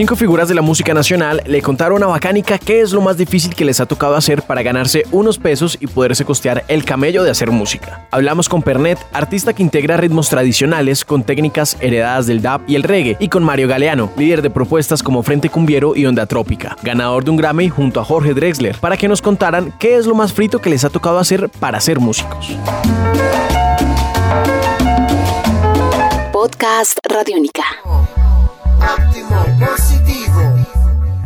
Cinco figuras de la música nacional le contaron a Bacánica qué es lo más difícil que les ha tocado hacer para ganarse unos pesos y poderse costear el camello de hacer música. Hablamos con Pernet, artista que integra ritmos tradicionales con técnicas heredadas del dub y el reggae, y con Mario Galeano, líder de propuestas como Frente Cumbiero y Onda Trópica, ganador de un Grammy junto a Jorge Drexler, para que nos contaran qué es lo más frito que les ha tocado hacer para ser músicos. Podcast Radiónica.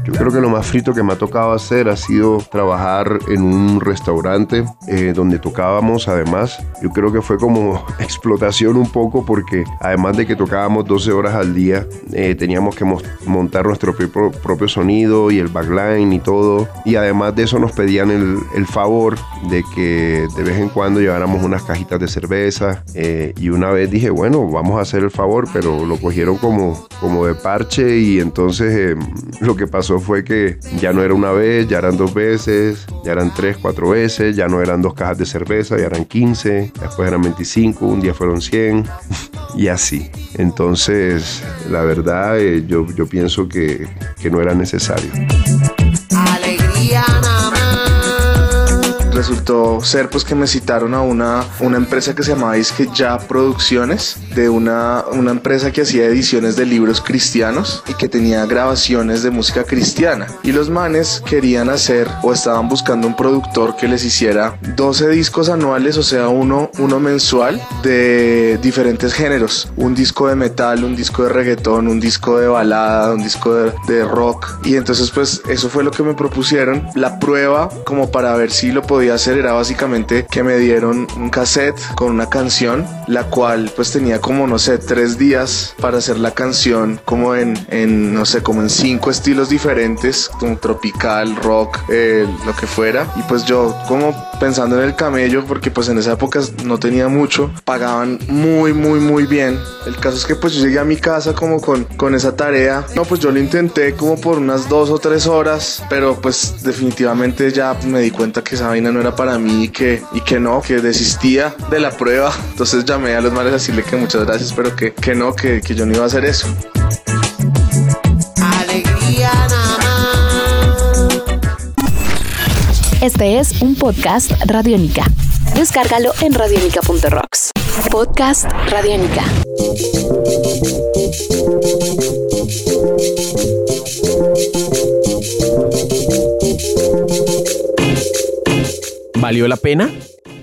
Yo creo que lo más frito que me ha tocado hacer ha sido trabajar en un restaurante eh, donde tocábamos además. Yo creo que fue como explotación un poco porque además de que tocábamos 12 horas al día, eh, teníamos que montar nuestro propio, sonido y el backline y todo. Y además de eso nos pedían el, el favor de que de vez en cuando lleváramos unas cajitas de cerveza. Eh, y una vez dije, bueno, vamos a hacer el favor, pero lo cogieron como, como de parche y entonces lo que pasó fue que ya no era una vez, ya eran dos veces, ya eran tres, cuatro veces, ya no eran dos cajas de cerveza, ya eran 15, después eran 25, un día fueron 100 y así. Entonces, la verdad, eh, yo, yo pienso que, que no era necesario. Alegría resultó ser pues que me citaron a una, una empresa que se llamaba que Ya Producciones, de una, una empresa que hacía ediciones de libros cristianos y que tenía grabaciones de música cristiana. Y los manes querían hacer o estaban buscando un productor que les hiciera 12 discos anuales, o sea, uno, uno mensual de diferentes géneros. Un disco de metal, un disco de reggaetón, un disco de balada, un disco de, rock. Y entonces pues eso fue lo que me propusieron. La prueba como para ver si lo podía hacer era básicamente que me dieron un cassette con una canción, la cual pues tenía como, no sé, tres días para hacer la canción como en, en no sé, como en cinco estilos diferentes, como tropical, rock, eh, lo que fuera. Y pues yo como pensando en el camello, porque pues en esa época no tenía mucho, pagaban muy, muy, muy bien. El caso es que pues yo llegué a mi casa como con, con esa tarea. No, pues yo lo intenté como por unas dos o tres horas, pero pues definitivamente ya me di cuenta que esa vaina no era para mí y que, y que no, que desistía de la prueba. Entonces llamé a los males a decirle que muchas gracias, pero que, que no, que, que yo no iba a hacer eso. Este es un podcast Radiónica. Descárgalo en radionica.rocks. Podcast Radiónica. ¿Valió la pena?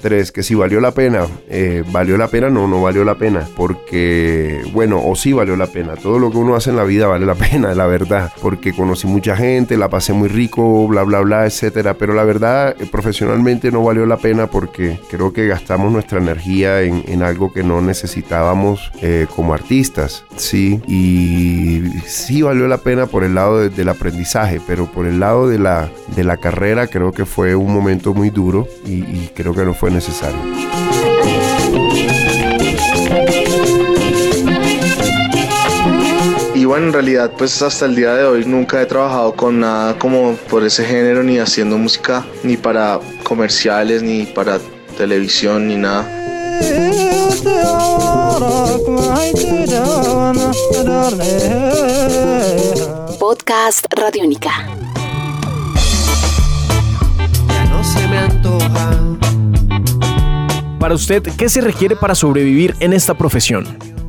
Tres, que si valió la pena, eh, valió la pena, no, no valió la pena, porque, bueno, o sí valió la pena, todo lo que uno hace en la vida vale la pena, la verdad, porque conocí mucha gente, la pasé muy rico, bla, bla, bla, etcétera, pero la verdad, eh, profesionalmente no valió la pena porque creo que gastamos nuestra energía en, algo que no necesitábamos eh, como artistas, sí, y sí valió la pena por el lado del aprendizaje, pero por el lado de la, de la carrera creo que fue un momento muy duro y creo que no fue necesario. Y bueno, en realidad pues hasta el día de hoy nunca he trabajado con nada como por ese género, ni haciendo música, ni para comerciales, ni para televisión, ni nada. Podcast Radiónica. Ya no se me antoja para usted, ¿qué se requiere para sobrevivir en esta profesión?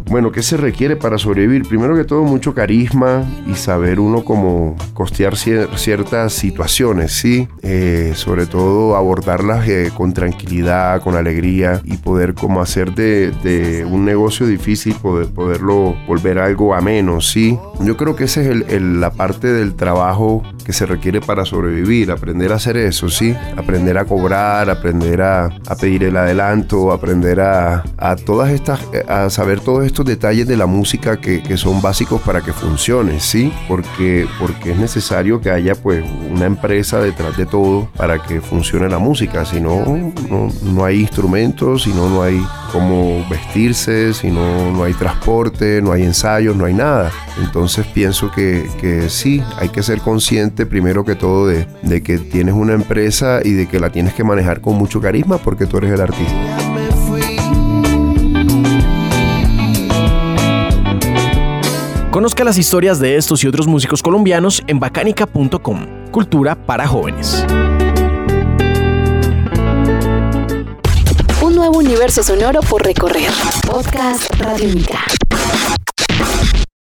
Bueno, ¿qué se requiere para sobrevivir? Primero que todo, mucho carisma y saber uno cómo costear ciertas situaciones, ¿sí? Eh, sobre todo abordarlas eh, con tranquilidad, con alegría y poder como hacer de, un negocio difícil, poder, poderlo volver algo ameno, ¿sí? Yo creo que esa es la parte del trabajo que se requiere para sobrevivir, aprender a hacer eso, ¿sí? Aprender a cobrar, aprender a, pedir el adelanto, aprender a, a todas estas, a saber todo esto ciertos detalles de la música que, que, son básicos para que funcione, ¿sí? Porque, porque es necesario que haya pues una empresa detrás de todo para que funcione la música, si no, no, no hay instrumentos, si no, no hay cómo vestirse, si no, no hay transporte, no hay ensayos, no hay nada. Entonces pienso que, que sí, hay que ser consciente primero que todo de, de que tienes una empresa y de que la tienes que manejar con mucho carisma porque tú eres el artista. Conozca las historias de estos y otros músicos colombianos en bacanica.com. Cultura para jóvenes. Nuevo universo sonoro por recorrer. Podcast Radio Mica.